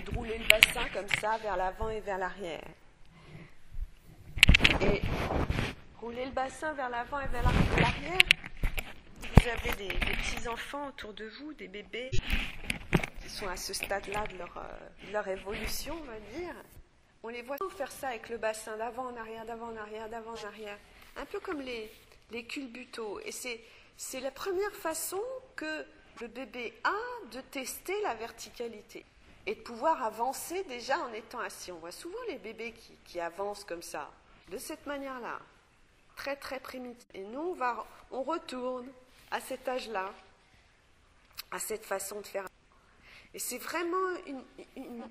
de rouler le bassin comme ça vers l'avant et vers l'arrière. Et rouler le bassin vers l'avant et vers l'arrière, vous avez des, petits-enfants autour de vous, des bébés qui sont à ce stade-là de leur, euh, leur évolution, on va dire. On les voit faire ça avec le bassin d'avant en arrière, d'avant en arrière, d'avant en arrière. Un peu comme les, les. Et c'est la première façon que le bébé a de tester la verticalité et de pouvoir avancer déjà en étant assis. On voit souvent les bébés qui, avancent comme ça, de cette manière-là, très très primitive. Et nous, on, retourne à cet âge-là, à cette façon de faire. Et c'est vraiment une,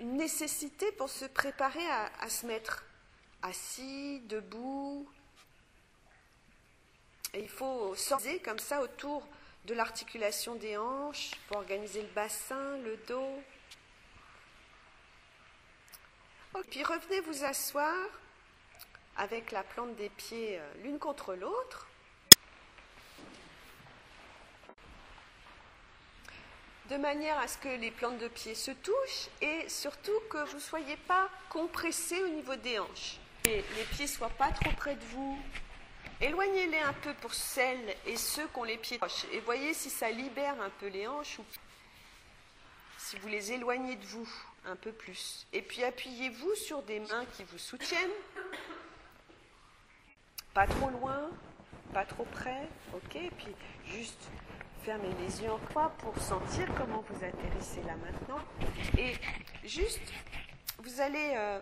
nécessité pour se préparer à, à se mettre assis, debout. Et il faut sortir comme ça autour de l'articulation des hanches pour organiser le bassin, le dos. Puis revenez vous asseoir avec la plante des pieds euh, l'une contre l'autre. de manière à ce que les plantes de pieds se touchent et surtout que vous ne soyez pas compressé au niveau des hanches. Et les pieds ne soient pas trop près de vous, Éloignez-les un peu pour celles et ceux qui ont les pieds proches. Et voyez si ça libère un peu les hanches ou si vous les éloignez de vous un peu plus. Et puis appuyez-vous sur des mains qui vous soutiennent. Pas trop loin, pas trop près. Ok puis juste fermez les yeux en croix pour sentir comment vous atterrissez là maintenant. Et juste, vous allez euh,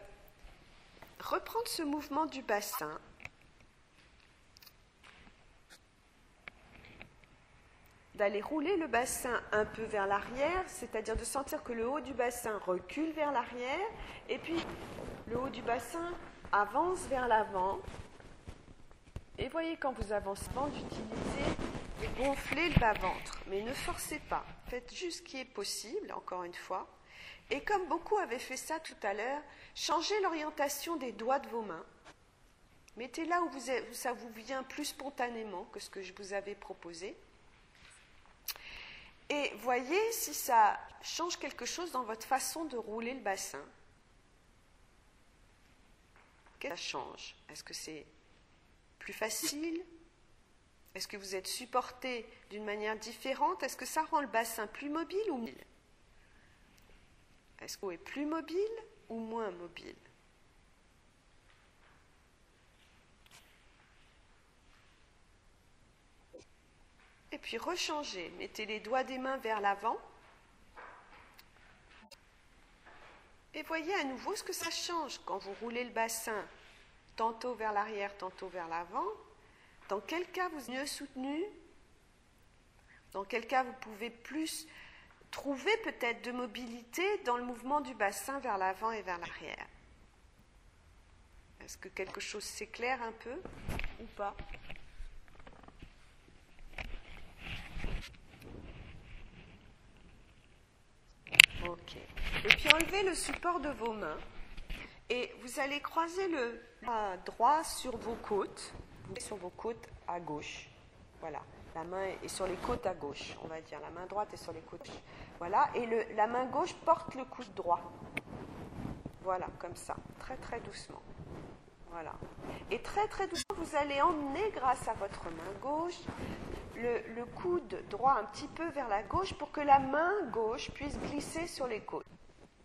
reprendre ce mouvement du bassin d'aller rouler le bassin un peu vers l'arrière, c'est-à-dire de sentir que le haut du bassin recule vers l'arrière, et puis le haut du bassin avance vers l'avant. Et voyez quand vous avancez d'utiliser de gonfler le bas-ventre, mais ne forcez pas, faites juste ce qui est possible, encore une fois. Et comme beaucoup avaient fait ça tout à l'heure, changez l'orientation des doigts de vos mains. Mettez là où ça vous vient plus spontanément que ce que je vous avais proposé. Et voyez si ça change quelque chose dans votre façon de rouler le bassin. Qu'est-ce que ça change? Est-ce que c'est plus facile? Est-ce que vous êtes supporté d'une manière différente? Est-ce que ça rend le bassin plus mobile ou mobile? Est-ce qu'on est plus mobile ou moins mobile? Et puis rechangez. Mettez les doigts des mains vers l'avant. Et voyez à nouveau ce que ça change quand vous roulez le bassin, tantôt vers l'arrière, tantôt vers l'avant. Dans quel cas vous êtes mieux soutenu? Dans quel cas vous pouvez plus trouver peut-être de mobilité dans le mouvement du bassin vers l'avant et vers l'arrière? Est-ce que quelque chose s'éclaire un peu ou pas? Ok. Et puis enlevez le support de vos mains et vous allez croiser le bras droit sur vos côtes, sur vos côtes à gauche. Voilà. La main est sur les côtes à gauche, on va dire. La main droite est sur les côtes. Voilà. Et la main gauche porte le coude droit. Voilà, comme ça. Très très doucement. Voilà. Et très très doucement, vous allez emmener, grâce à votre main gauche, le, coude droit un petit peu vers la gauche pour que la main gauche puisse glisser sur les côtes.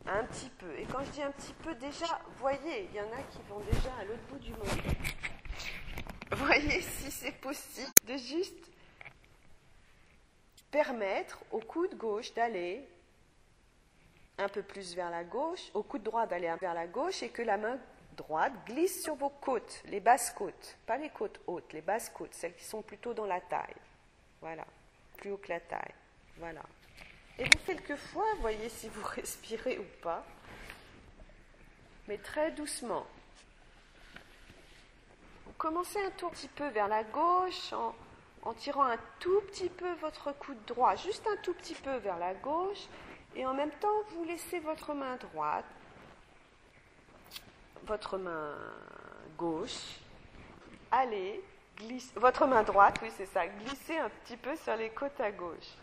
Un petit peu. Et quand je dis un petit peu, déjà, voyez, il y en a qui vont déjà à l'autre bout du monde. Voyez si c'est possible de juste permettre au coude gauche d'aller un peu plus vers la gauche, au coude droit d'aller vers la gauche et que la main droite glisse sur vos côtes, les basses côtes, pas les côtes hautes, les basses côtes, celles qui sont plutôt dans la taille. Voilà, plus haut que la taille. Voilà. Et vous, quelquefois, voyez si vous respirez ou pas, mais très doucement. Vous commencez un tout petit peu vers la gauche en, en tirant un tout petit peu votre coude droit, juste un tout petit peu vers la gauche, et en même temps, vous laissez votre main droite, votre main gauche, aller votre main droite, oui c'est ça, glissez un petit peu sur les côtes à gauche.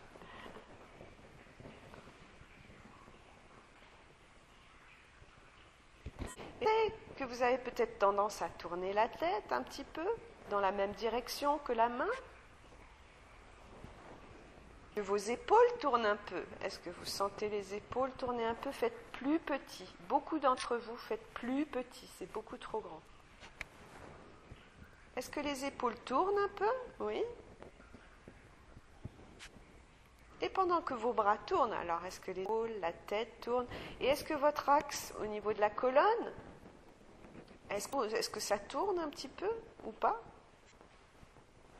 Et que vous avez peut-être tendance à tourner la tête un petit peu dans la même direction que la main. Que vos épaules tournent un peu. Est-ce que vous sentez les épaules tourner un peu? Faites plus petit. Beaucoup d'entre vous faites plus petit. C'est beaucoup trop grand. Est-ce que les épaules tournent un peu Oui. Et pendant que vos bras tournent, alors est-ce que les épaules, la tête tournent Et est-ce que votre axe au niveau de la colonne, est-ce que ça tourne un petit peu ou pas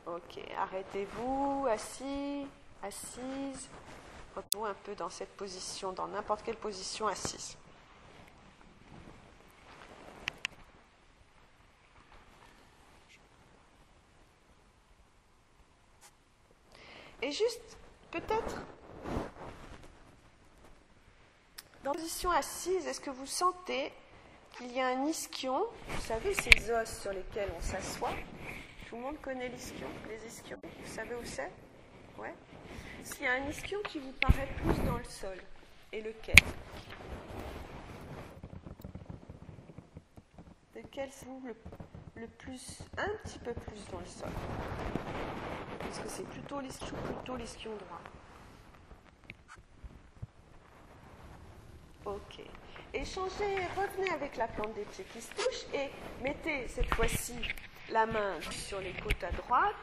Ok, arrêtez-vous, assis, assise. Retrouvez un peu dans cette position, dans n'importe quelle position assise. Et juste, peut-être, dans la position assise, est-ce que vous sentez qu'il y a un ischion? Vous savez, ces os sur lesquels on s'assoit Tout le monde connaît l'ischion, les ischions. Vous savez où c'est? Ouais. S'il y a un ischion qui vous paraît plus dans le sol, et lequel? Lequel vous le, le plus, un petit peu plus dans le sol? Est-ce que c'est plutôt l'esquion plutôt droit Ok. Et changez, revenez avec la plante des pieds qui se touche et mettez cette fois-ci la main sur les côtes à droite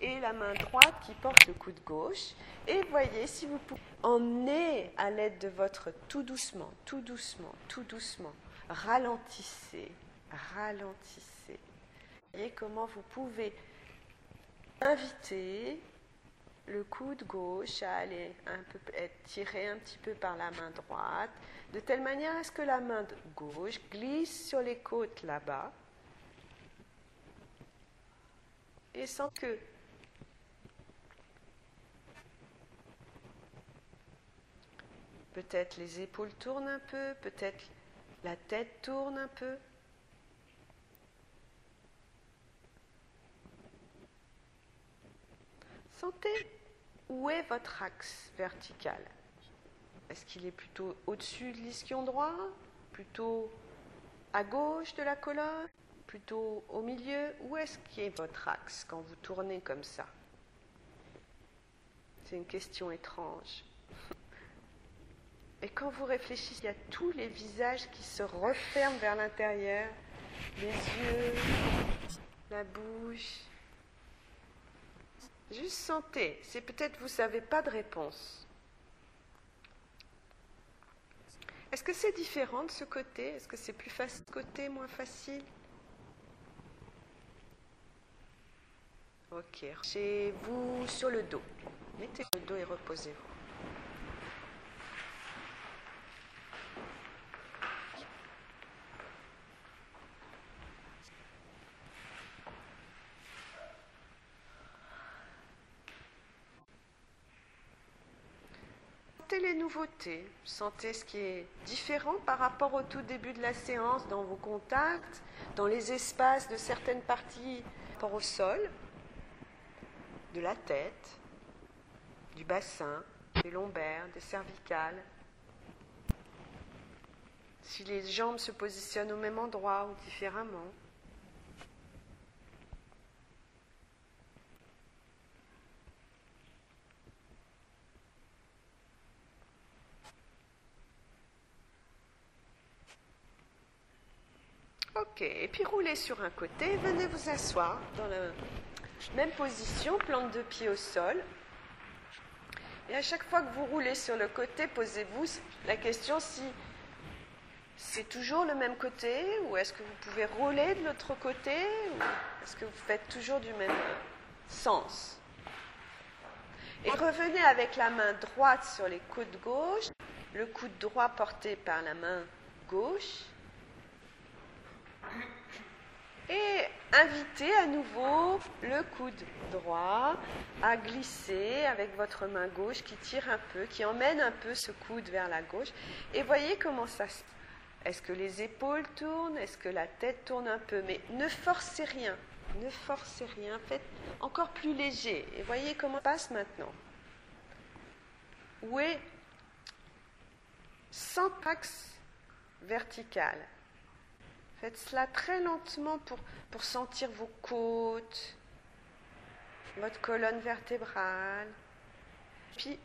et la main droite qui porte le coude gauche. Et voyez si vous pouvez emmener à l'aide de votre tout doucement, tout doucement, tout doucement. Ralentissez, ralentissez. Voyez comment vous pouvez inviter le coude gauche à aller un être tiré un petit peu par la main droite, de telle manière à ce que la main gauche glisse sur les côtes là-bas, et sans que peut-être les épaules tournent un peu, peut-être la tête tourne un peu. Sentez où est votre axe vertical. Est-ce qu'il est plutôt au-dessus de l'ischion droit Plutôt à gauche de la colonne Plutôt au milieu? Où est-ce est votre axe quand vous tournez comme ça? C'est une question étrange. Et quand vous réfléchissez, il y a tous les visages qui se referment vers l'intérieur, les yeux, la bouche, Juste sentez, c'est peut-être vous savez pas de réponse. Est-ce que c'est différent de ce côté? Est-ce que c'est plus facile moins facile? Ok, chez vous sur le dos. Mettez le dos et reposez-vous. les nouveautés, sentez ce qui est différent par rapport au tout début de la séance dans vos contacts, dans les espaces de certaines parties par au sol, de la tête, du bassin, des lombaires, des cervicales? Si les jambes se positionnent au même endroit ou différemment? Ok, et puis roulez sur un côté, venez vous asseoir dans la même position, plante de pied au sol. Et à chaque fois que vous roulez sur le côté, posez-vous la question si c'est toujours le même côté ou est-ce que vous pouvez rouler de l'autre côté ou est-ce que vous faites toujours du même sens? Et revenez avec la main droite sur les coudes gauche, le coude droit porté par la main gauche et invitez à nouveau le coude droit à glisser avec votre main gauche qui tire un peu, qui emmène un peu ce coude vers la gauche. Et voyez comment ça se... Est-ce que les épaules tournent? Est-ce que la tête tourne un peu? Mais ne forcez rien. Ne forcez rien. Faites encore plus léger. Et voyez comment ça passe maintenant. Où est? Sans axe vertical Faites cela très lentement pour, sentir vos côtes, votre colonne vertébrale. Puis,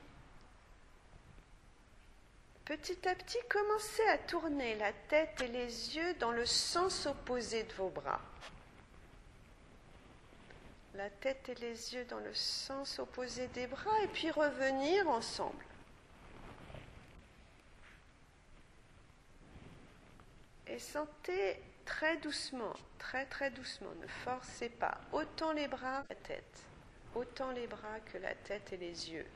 petit à petit, commencez à tourner la tête et les yeux dans le sens opposé de vos bras. La tête et les yeux dans le sens opposé des bras et puis revenir ensemble. Et sentez très doucement, très très doucement, ne forcez pas, autant les bras que la tête, autant les bras que la tête et les yeux.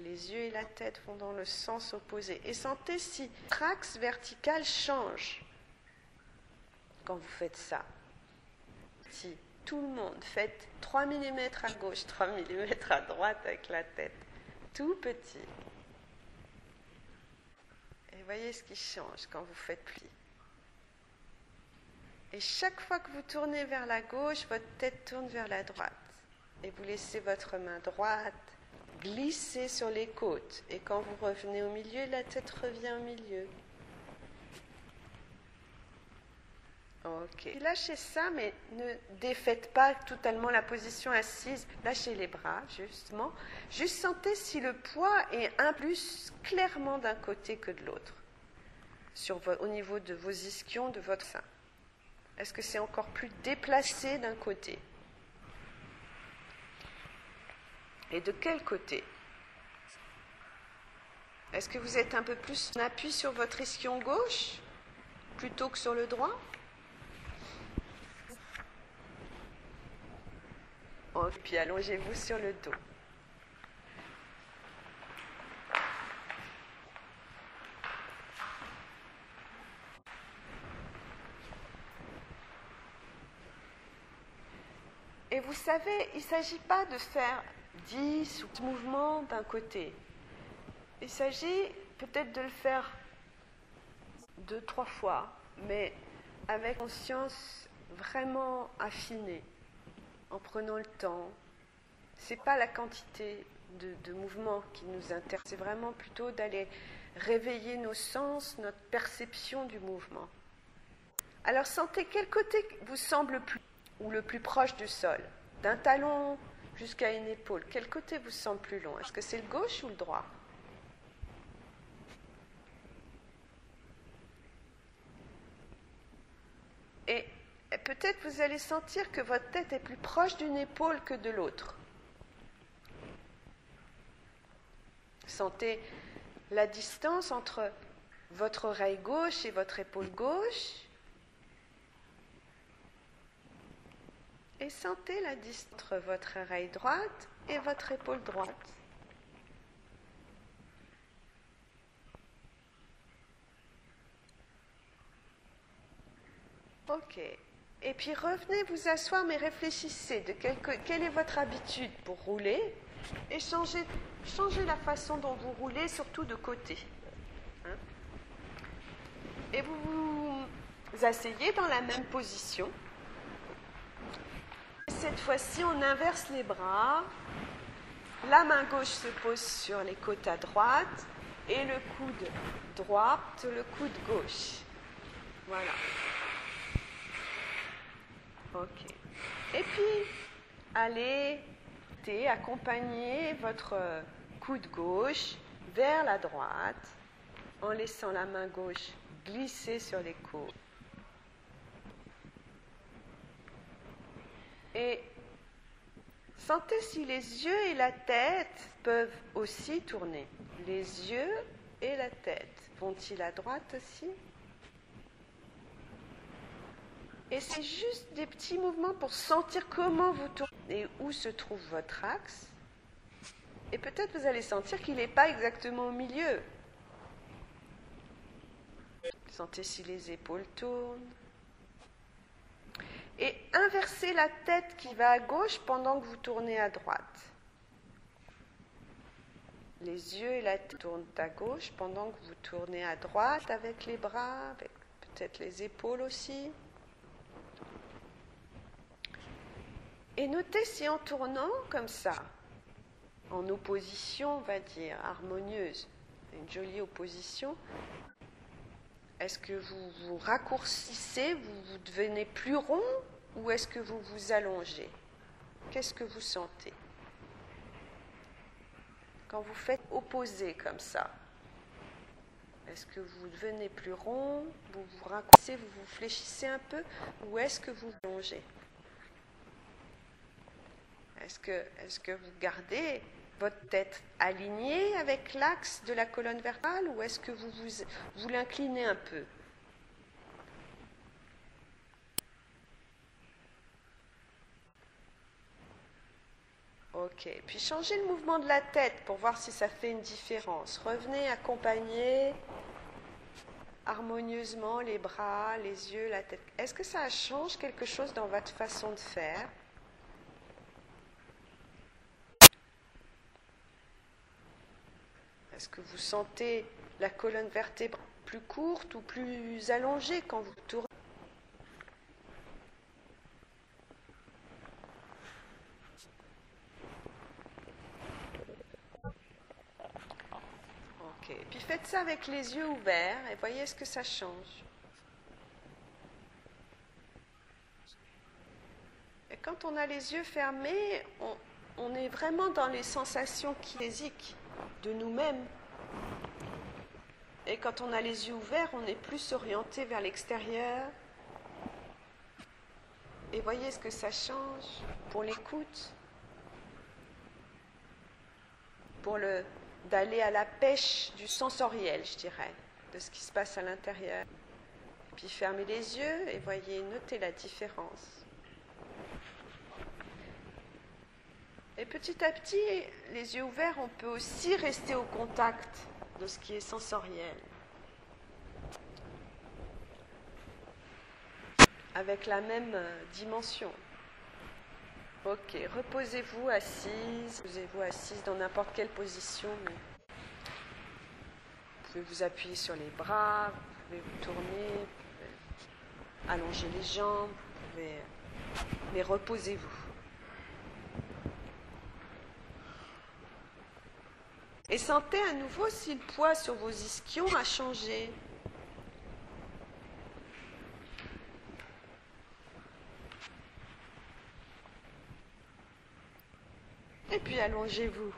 Les yeux et la tête vont dans le sens opposé. Et sentez si l'axe vertical change quand vous faites ça. Si tout le monde fait 3 mm à gauche, 3 mm à droite avec la tête, tout petit. Et voyez ce qui change quand vous faites pli. Et chaque fois que vous tournez vers la gauche, votre tête tourne vers la droite. Et vous laissez votre main droite glisser sur les côtes. Et quand vous revenez au milieu, la tête revient au milieu. Lâchez ça, mais ne défaites pas totalement la position assise. Lâchez les bras, justement. Juste sentez si le poids est un plus clairement d'un côté que de l'autre, au niveau de vos ischions, de votre sein. Est-ce que c'est encore plus déplacé d'un côté? Et de quel côté? Est-ce que vous êtes un peu plus en appui sur votre ischion gauche plutôt que sur le droit? Puis allongez-vous sur le dos. Et vous savez, il ne s'agit pas de faire 10 mouvements d'un côté. Il s'agit peut-être de le faire deux, trois fois, mais avec conscience vraiment affinée, en prenant le temps. Ce n'est pas la quantité de, de mouvements qui nous intéresse, c'est vraiment plutôt d'aller réveiller nos sens, notre perception du mouvement. Alors sentez quel côté vous semble le plus ou le plus proche du sol, d'un talon jusqu'à une épaule. Quel côté vous semble plus long Est-ce que c'est le gauche ou le droit? Peut-être vous allez sentir que votre tête est plus proche d'une épaule que de l'autre. Sentez la distance entre votre oreille gauche et votre épaule gauche. et sentez la distance entre votre oreille droite et votre épaule droite. Ok. Et puis revenez vous asseoir, mais réfléchissez de quelle est votre habitude pour rouler et changez, la façon dont vous roulez, surtout de côté. Hein. et vous vous asseyez dans la même position. Cette fois-ci, on inverse les bras. La main gauche se pose sur les côtes à droite et le coude droit le coude gauche. Voilà. Et puis, allez accompagner votre coude gauche vers la droite en laissant la main gauche glisser sur les côtes. Et sentez si les yeux et la tête peuvent aussi tourner. Les yeux et la tête vont-ils à droite aussi? Et c'est juste des petits mouvements pour sentir comment vous tournez et où se trouve votre axe. Et peut-être vous allez sentir qu'il n'est pas exactement au milieu. Sentez si les épaules tournent et inversez la tête qui va à gauche pendant que vous tournez à droite. Les yeux et la tête tournent à gauche pendant que vous tournez à droite avec les bras, peut-être les épaules aussi. Et notez si en tournant comme ça, en opposition, on va dire, harmonieuse, une jolie opposition, Est-ce que vous vous raccourcissez, vous, vous devenez plus rond ou est-ce que vous vous allongez? Qu'est-ce que vous sentez? Quand vous faites opposer comme ça, est-ce que vous devenez plus rond Vous vous raccourcissez, vous vous fléchissez un peu Ou est-ce que vous allongez? Est-ce que, vous gardez votre tête alignée avec l'axe de la colonne vertébrale ou est-ce que vous, vous, vous l'inclinez un peu? Ok, puis changez le mouvement de la tête pour voir si ça fait une différence. Revenez accompagner harmonieusement les bras, les yeux, la tête. Est-ce que ça change quelque chose dans votre façon de faire? Est-ce que vous sentez la colonne vertébrale plus courte ou plus allongée quand vous tournez Ok, puis faites ça avec les yeux ouverts et voyez ce que ça change. Et quand on a les yeux fermés, on, on est vraiment dans les sensations physiques de nous-mêmes. Et quand on a les yeux ouverts, on est plus orienté vers l'extérieur. Et voyez ce que ça change pour l'écoute, pour le d'aller à la pêche du sensoriel, je dirais, de ce qui se passe à l'intérieur. Puis fermez les yeux et voyez, notez la différence. Et petit à petit, les yeux ouverts, on peut aussi rester au contact de ce qui est sensoriel. Avec la même euh, dimension. Ok, reposez-vous assise, reposez-vous assise dans n'importe quelle position. Vous pouvez vous appuyer sur les bras, vous pouvez vous tourner, vous pouvez allonger les jambes, vous pouvez... mais reposez-vous. Et sentez à nouveau si le poids sur vos ischions a changé. Et puis allongez-vous.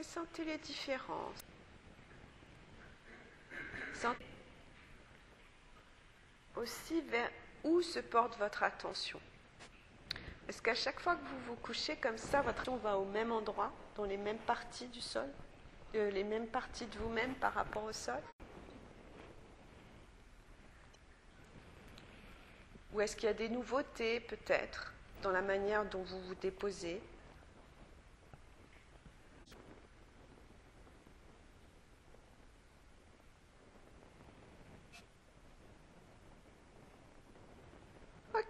Et sentez les différences. Sentez aussi vers où se porte votre attention. Est-ce qu'à chaque fois que vous vous couchez comme ça, votre attention va au même endroit, dans les mêmes parties du sol, euh, les mêmes parties de vous-même par rapport au sol? Ou est-ce qu'il y a des nouveautés peut-être dans la manière dont vous vous déposez?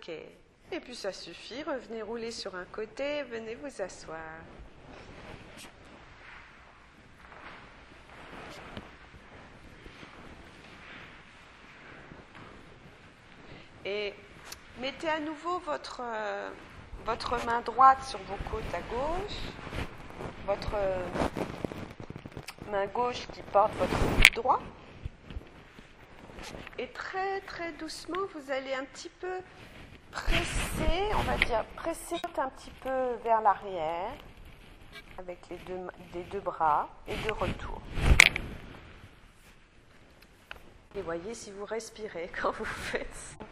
Et puis ça suffit, revenez rouler sur un côté, venez vous asseoir. Et mettez à nouveau votre, euh, votre main droite sur vos côtes à gauche, votre euh, main gauche qui porte votre coude droit. Et très très doucement, vous allez un petit peu presser, on va dire, presser un petit peu vers l'arrière avec les deux, bras et de retour. Et voyez si vous respirez quand vous faites ça.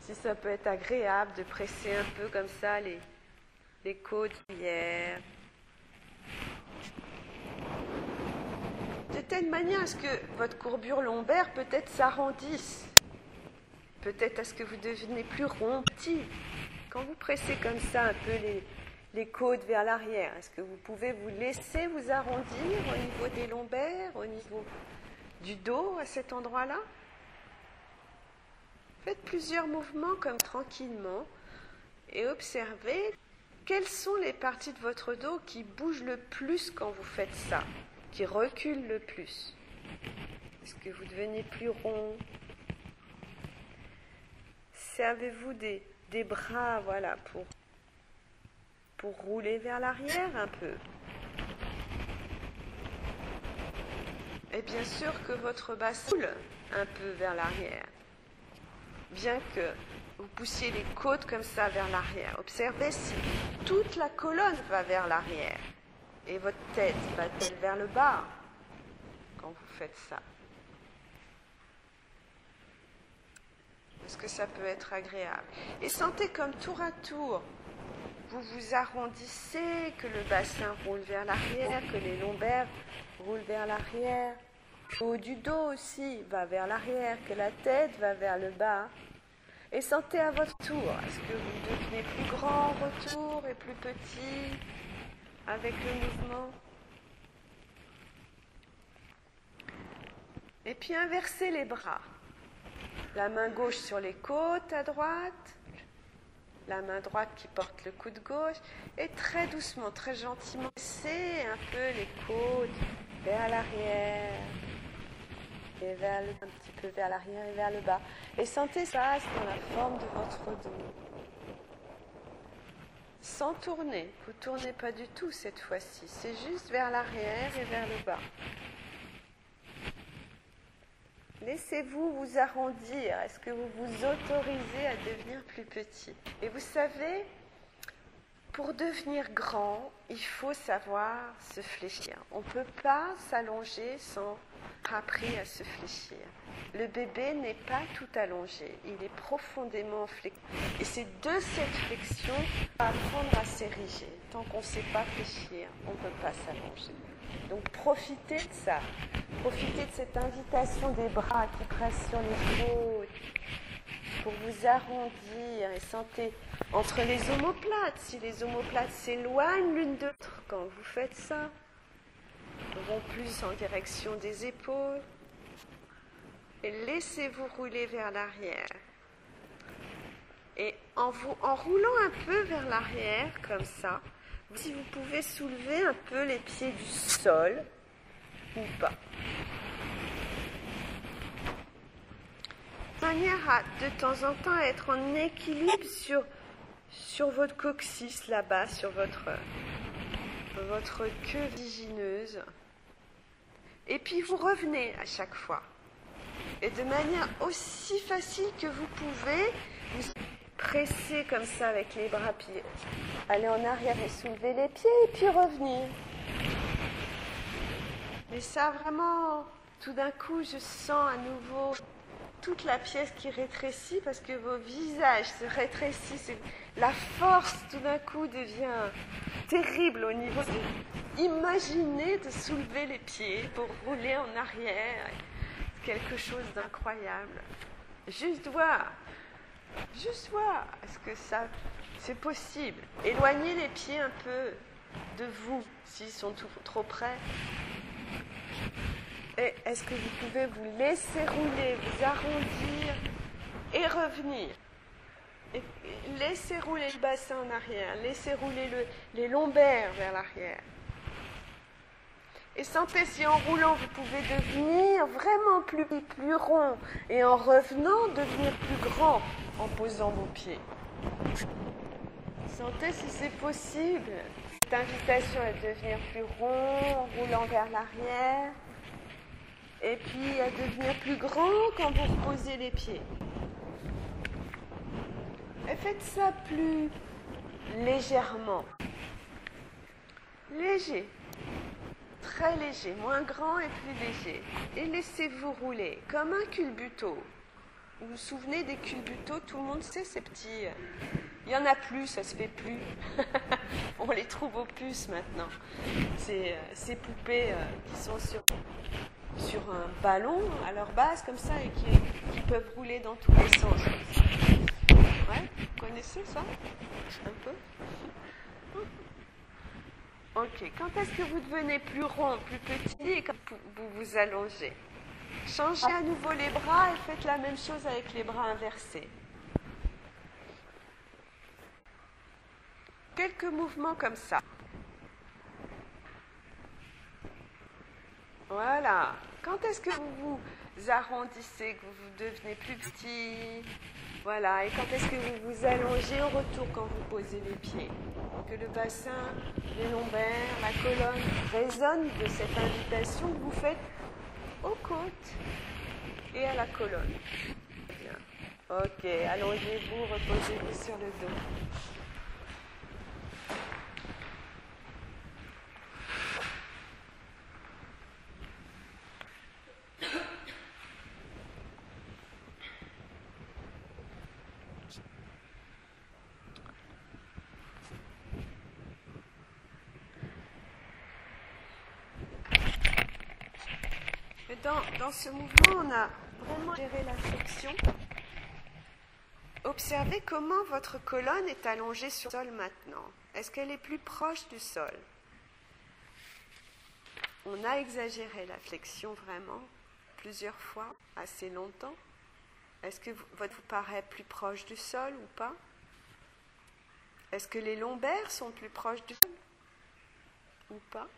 Si ça peut être agréable de presser un peu comme ça les, côtes. De telle manière à ce que votre courbure lombaire peut-être s'arrondisse. Peut-être à ce que vous devenez plus rond, petit. Quand vous pressez comme ça un peu les, les côtes vers l'arrière, est-ce que vous pouvez vous laisser vous arrondir au niveau des lombaires, au niveau du dos à cet endroit-là? Faites plusieurs mouvements comme tranquillement et observez quelles sont les parties de votre dos qui bougent le plus quand vous faites ça, qui reculent le plus. Est-ce que vous devenez plus rond Servez-vous des, bras, voilà, pour, rouler vers l'arrière un peu? Et bien sûr que votre bas roule un peu vers l'arrière. Bien que vous poussiez les côtes comme ça vers l'arrière. Observez si toute la colonne va vers l'arrière et votre tête va-t-elle vers le bas quand vous faites ça? Est-ce que ça peut être agréable Et sentez comme tour à tour, vous vous arrondissez, que le bassin roule vers l'arrière, que les lombaires roulent vers l'arrière. Le haut du dos aussi va vers l'arrière, que la tête va vers le bas. Et sentez à votre tour, est-ce que vous devenez plus grand retour et plus petit avec le mouvement? Et puis inversez les bras. La main gauche sur les côtes à droite, la main droite qui porte le coude gauche, et très doucement, très gentiment, laissez un peu les côtes vers l'arrière, et vers un petit peu vers l'arrière et vers le bas. Et sentez ça dans la forme de votre dos. Sans tourner, vous ne tournez pas du tout cette fois-ci, c'est juste vers l'arrière et vers le bas. Laissez-vous vous arrondir. Est-ce que vous vous autorisez à devenir plus petit Et vous savez, pour devenir grand, il faut savoir se fléchir. On ne peut pas s'allonger sans appris à se fléchir. Le bébé n'est pas tout allongé, il est profondément flexible. Et c'est de cette flexion qu'on apprendre à s'ériger. Tant qu'on ne sait pas fléchir, on ne peut pas s'allonger. Donc profitez de ça. Profitez de cette invitation des bras qui pressent sur les côtes pour vous arrondir et sentez entre les omoplates. Si les omoplates s'éloignent l'une de l'autre quand vous faites ça, vont plus en direction des épaules et laissez-vous rouler vers l'arrière. Et en, vous, en roulant un peu vers l'arrière comme ça, si vous pouvez soulever un peu les pieds du sol ou pas. De manière à de temps en temps être en équilibre sur, sur votre coccyx là-bas, sur votre, votre queue vigineuse. Et puis vous revenez à chaque fois. Et de manière aussi facile que vous pouvez, vous presser comme ça avec les bras, puis aller en arrière et soulever les pieds, et puis revenir. Mais ça, vraiment, tout d'un coup, je sens à nouveau toute la pièce qui rétrécit parce que vos visages se rétrécissent. la force, tout d'un coup, devient terrible au niveau de... Imaginez de soulever les pieds pour rouler en arrière. Quelque chose d'incroyable. Juste voir Juste voir, est-ce que ça, c'est possible Éloignez les pieds un peu de vous s'ils sont trop près. Est-ce que vous pouvez vous laisser rouler, vous arrondir et revenir? Laissez rouler le bassin en arrière, laissez rouler les lombaires vers l'arrière. Et sentez si en roulant vous pouvez devenir vraiment plus, plus rond et en revenant devenir plus grand en posant vos pieds. Sentez si c'est possible. Cette invitation à devenir plus rond en roulant vers l'arrière. Et puis à devenir plus grand quand vous reposez les pieds. Et faites ça plus légèrement. Léger très léger, moins grand et plus léger. Et laissez-vous rouler comme un culbuto. Vous vous souvenez des culbutos? Tout le monde sait ces petits. Il y en a plus, ça se fait plus. On les trouve au puces maintenant. Ces, euh, ces poupées euh, qui sont sur, sur un ballon à leur base comme ça et qui, peuvent rouler dans tous les sens. Vous connaissez ça? Un peu? Ok, quand est-ce que vous devenez plus rond, plus petit et quand vous vous allongez? Changez à nouveau les bras et faites la même chose avec les bras inversés. Quelques mouvements comme ça. Voilà. Quand est-ce que vous vous arrondissez, que vous devenez plus petit? Voilà. Et quand est-ce que vous vous allongez au retour quand vous posez les pieds? Que le bassin, les lombaires, la colonne résonnent de cette invitation que vous faites aux côtes et à la colonne. Bien. Ok, allongez-vous, reposez-vous sur le dos. Dans, ce mouvement, on a vraiment géré la flexion. Observez comment votre colonne est allongée sur le sol maintenant. Est-ce qu'elle est plus proche du sol? On a exagéré la flexion vraiment plusieurs fois, assez longtemps. Est-ce que votre vous paraît plus proche du sol ou pas? Est-ce que les lombaires sont plus proches du sol ou pas?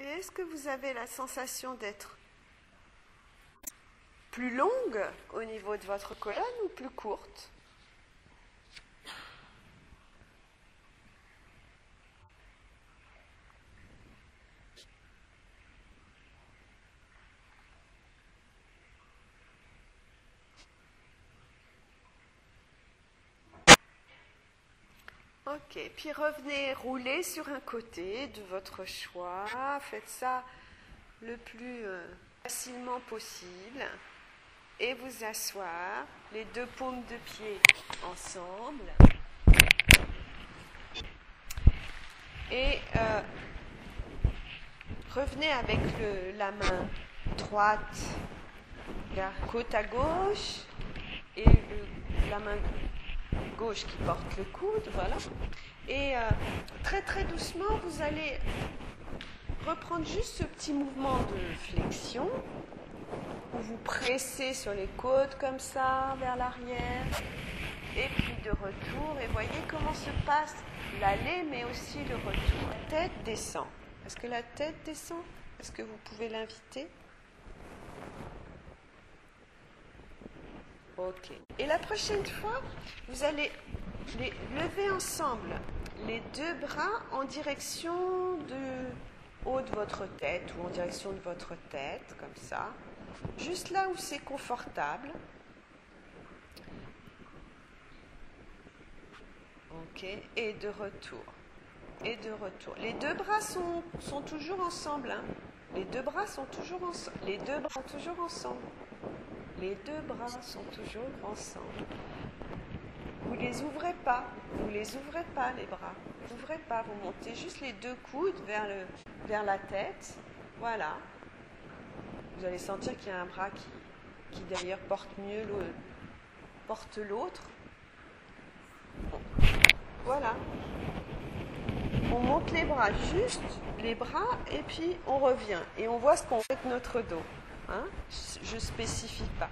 Et est-ce que vous avez la sensation d'être plus longue au niveau de votre colonne ou plus courte? Ok, puis revenez rouler sur un côté de votre choix. Faites ça le plus euh, facilement possible. Et vous asseoir, les deux paumes de pied ensemble. Et euh, revenez avec la main droite côte à gauche et la main gauche qui porte le coude, voilà. Et euh, très très doucement, vous allez reprendre juste ce petit mouvement de flexion où vous pressez sur les côtes comme ça, vers l'arrière, et puis de retour. Et voyez comment se passe l'aller, mais aussi le retour. La tête descend. Est-ce que la tête descend? Est-ce que vous pouvez l'inviter? Et la prochaine fois, vous allez lever ensemble les deux bras en direction de haut de votre tête ou en direction de votre tête, comme ça. Juste là où c'est confortable. Ok. Et de retour. Et de retour. Les deux bras sont, sont toujours ensemble. Hein. Les deux bras sont toujours ensemble. Les deux bras sont toujours ensemble. Les deux bras sont toujours ensemble. Vous les ouvrez pas, vous les ouvrez pas les bras. Vous ouvrez pas, vous montez juste les deux coudes vers, la tête. Voilà. Vous allez sentir qu'il y a un bras qui, qui d'ailleurs porte mieux porte l'autre. Voilà. On monte les bras, juste les bras, et puis on revient. Et on voit ce qu'on fait de notre dos. Hein je ne spécifie pas.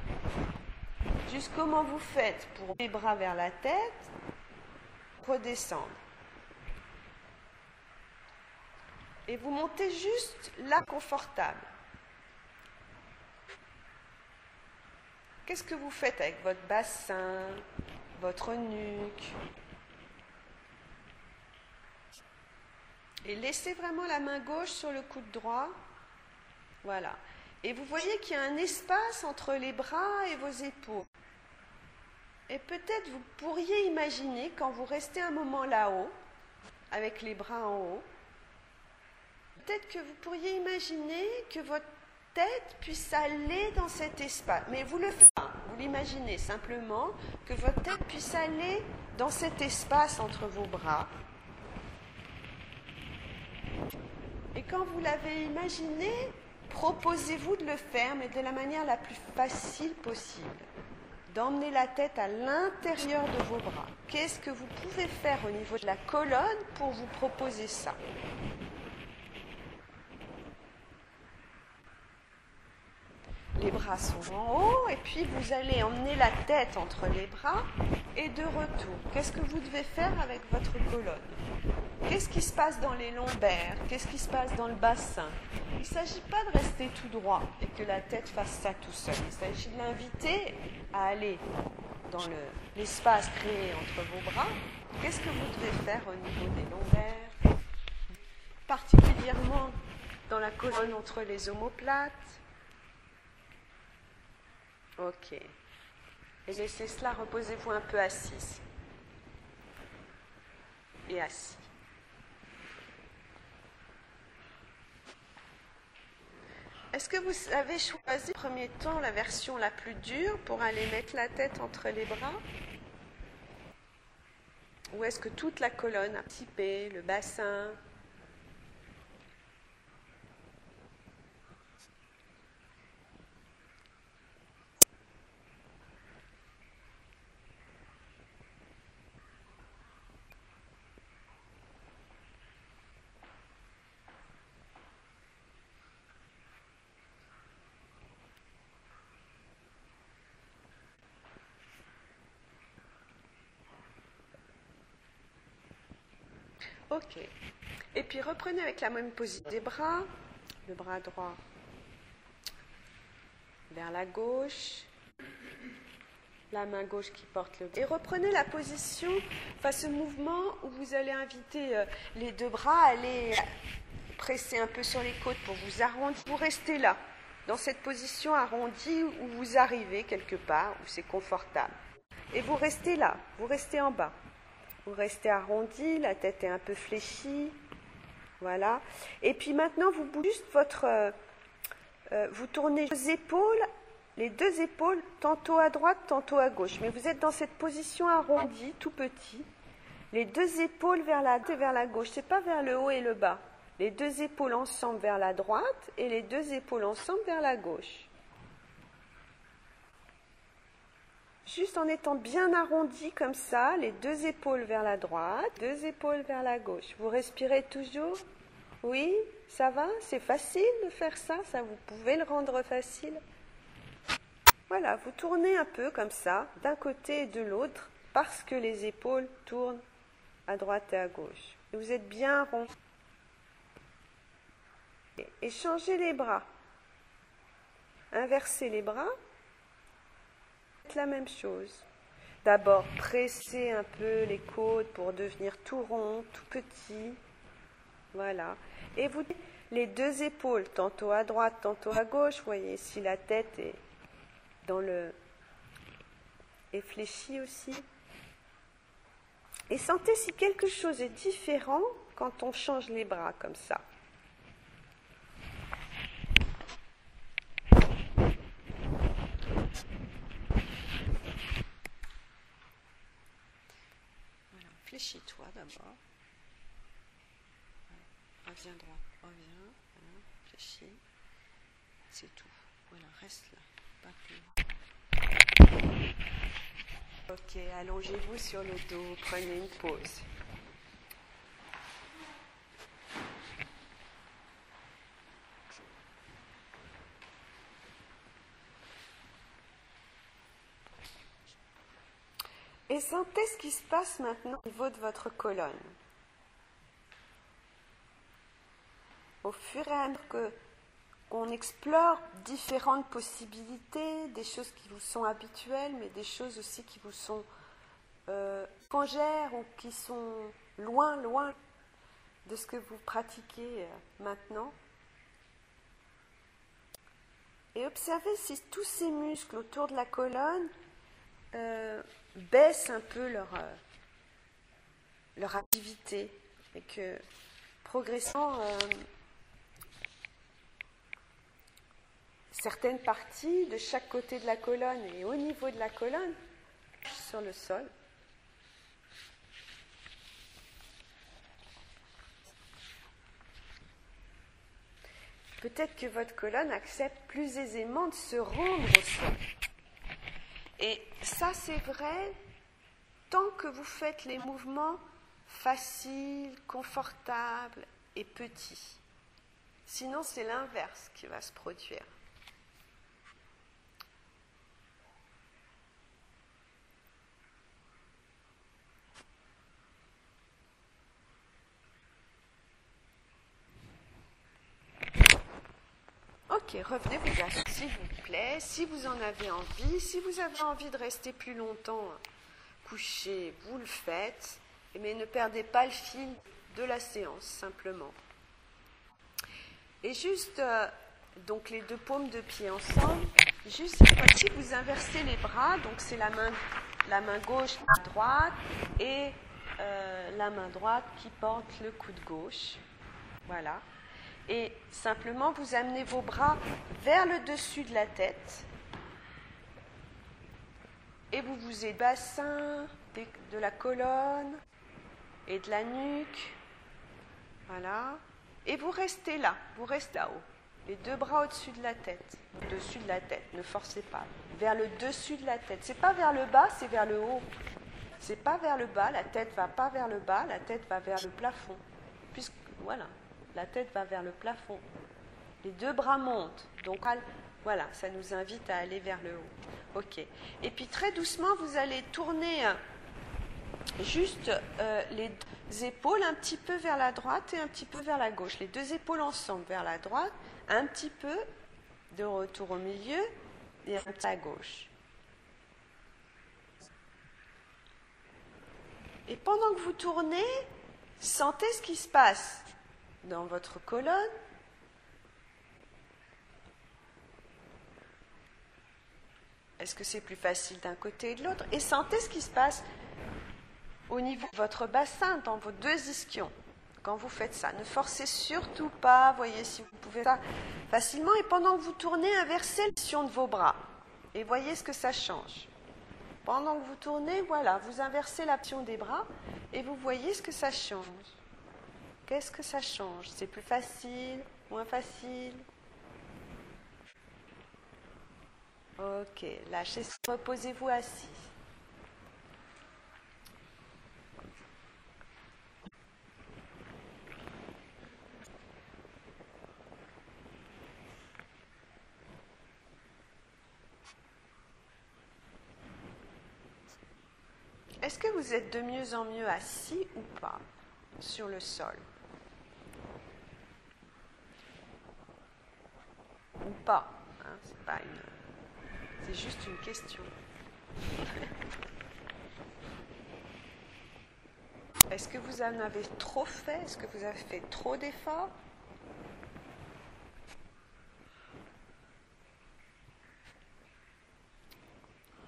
Juste comment vous faites pour les bras vers la tête, redescendre. Et vous montez juste là confortable. Qu'est-ce que vous faites avec votre bassin, votre nuque? Et laissez vraiment la main gauche sur le coude droit. Voilà. Et vous voyez qu'il y a un espace entre les bras et vos épaules. Et peut-être vous pourriez imaginer, quand vous restez un moment là-haut, avec les bras en haut, peut-être que vous pourriez imaginer que votre tête puisse aller dans cet espace. Mais vous le faites pas, vous l'imaginez simplement, que votre tête puisse aller dans cet espace entre vos bras. Et quand vous l'avez imaginé, Proposez-vous de le faire, mais de la manière la plus facile possible. D'emmener la tête à l'intérieur de vos bras. Qu'est-ce que vous pouvez faire au niveau de la colonne pour vous proposer ça? Bras sont en haut et puis vous allez emmener la tête entre les bras et de retour. Qu'est-ce que vous devez faire avec votre colonne? Qu'est-ce qui se passe dans les lombaires? Qu'est-ce qui se passe dans le bassin? Il ne s'agit pas de rester tout droit et que la tête fasse ça tout seul. Il s'agit de l'inviter à aller dans l'espace créé entre vos bras. Qu'est-ce que vous devez faire au niveau des lombaires? Particulièrement dans la colonne entre les omoplates. Ok. Et laissez cela, reposez-vous un peu assis. Et assis. Est-ce que vous avez choisi, en premier temps, la version la plus dure pour aller mettre la tête entre les bras? Ou est-ce que toute la colonne a typé, le bassin, Ok. Et puis reprenez avec la même position des bras, le bras droit vers la gauche, la main gauche qui porte le Et reprenez la position, enfin ce mouvement où vous allez inviter euh, les deux bras à aller presser un peu sur les côtes pour vous arrondir. Vous restez là, dans cette position arrondie où vous arrivez quelque part, où c'est confortable. Et vous restez là, vous restez en bas. Vous restez arrondi, la tête est un peu fléchie. Voilà. Et puis maintenant, vous votre. Euh, euh, vous tournez les épaules, les deux épaules, tantôt à droite, tantôt à gauche. Mais vous êtes dans cette position arrondie, tout petit. Les deux épaules vers la droite et vers la gauche. C'est pas vers le haut et le bas. Les deux épaules ensemble vers la droite et les deux épaules ensemble vers la gauche. Juste en étant bien arrondi comme ça, les deux épaules vers la droite, deux épaules vers la gauche. Vous respirez toujours? Oui? Ça va? C'est facile de faire ça? Vous pouvez le rendre facile? Voilà, vous tournez un peu comme ça, d'un côté et de l'autre, parce que les épaules tournent à droite et à gauche. Vous êtes bien rond. Et changez les bras. Inversez les bras la même chose. D'abord, presser un peu les côtes pour devenir tout rond, tout petit. Voilà. Et vous les deux épaules, tantôt à droite, tantôt à gauche. voyez, si la tête est dans est fléchie aussi. Et sentez si quelque chose est différent quand on change les bras comme ça. Réfléchis-toi d'abord. Reviens droit, reviens, voilà, réfléchis. C'est tout. Voilà, reste là, pas plus loin. Ok, allongez-vous sur le dos, prenez une pause. Et sentez ce qui se passe maintenant au niveau de votre colonne? Au fur et à mesure qu'on explore différentes possibilités, des choses qui vous sont habituelles, mais des choses aussi qui vous sont euh, étrangères ou qui sont loin, loin de ce que vous pratiquez euh, maintenant. Et observez si tous ces muscles autour de la colonne euh, baissent un peu leur, euh, activité et que progressant euh, certaines parties de chaque côté de la colonne et au niveau de la colonne sur le sol. Peut-être que votre colonne accepte plus aisément de se rendre au sol. Et ça, c'est vrai tant que vous faites les mouvements faciles, confortables et petits. Sinon, c'est l'inverse qui va se produire. Revenez vous s'il vous plaît, si vous en avez envie. Si vous avez envie de rester plus longtemps couché, vous le faites. Mais ne perdez pas le fil de la séance, simplement. Et juste, euh, donc les deux paumes de pied ensemble. Juste cette fois-ci, vous inversez les bras. Donc c'est la main, la main gauche à droite et euh, la main droite qui porte le coude gauche. Voilà. Et simplement, vous amenez vos bras vers le dessus de la tête. Et vous vous êtes bassin de la colonne et de la nuque. Voilà. Et vous restez là, vous restez là-haut. Les deux bras au-dessus de la tête. Au-dessus de la tête, ne forcez pas. Vers le dessus de la tête. C'est pas vers le bas, c'est vers le haut. C'est pas vers le bas, la tête va pas vers le bas, la tête va vers le plafond. Puisque, voilà, la tête va vers le plafond. Les deux bras montent. Donc, voilà, ça nous invite à aller vers le haut. OK. Et puis, très doucement, vous allez tourner euh, juste euh, les épaules un petit peu vers la droite et un petit peu vers la gauche. Les deux épaules ensemble vers la droite un petit peu de retour au milieu et un petit à gauche. Et pendant que vous tournez, sentez ce qui se passe dans votre colonne. Est-ce que c'est plus facile d'un côté et de l'autre? Et sentez ce qui se passe au niveau de votre bassin, dans vos deux ischions quand vous faites ça. Ne forcez surtout pas, voyez si vous pouvez ça facilement. Et pendant que vous tournez, inversez l'action de vos bras. Et voyez ce que ça change. Pendant que vous tournez, voilà, vous inversez l'action des bras et vous voyez ce que ça change. Qu'est-ce que ça change? C'est plus facile, moins facile? Ok, lâchez, reposez-vous assis. Est-ce que vous êtes de mieux en mieux assis ou pas sur le sol? Ou pas hein, C'est pas une. C'est juste une question. Est-ce que vous en avez trop fait? Est-ce que vous avez fait trop d'efforts?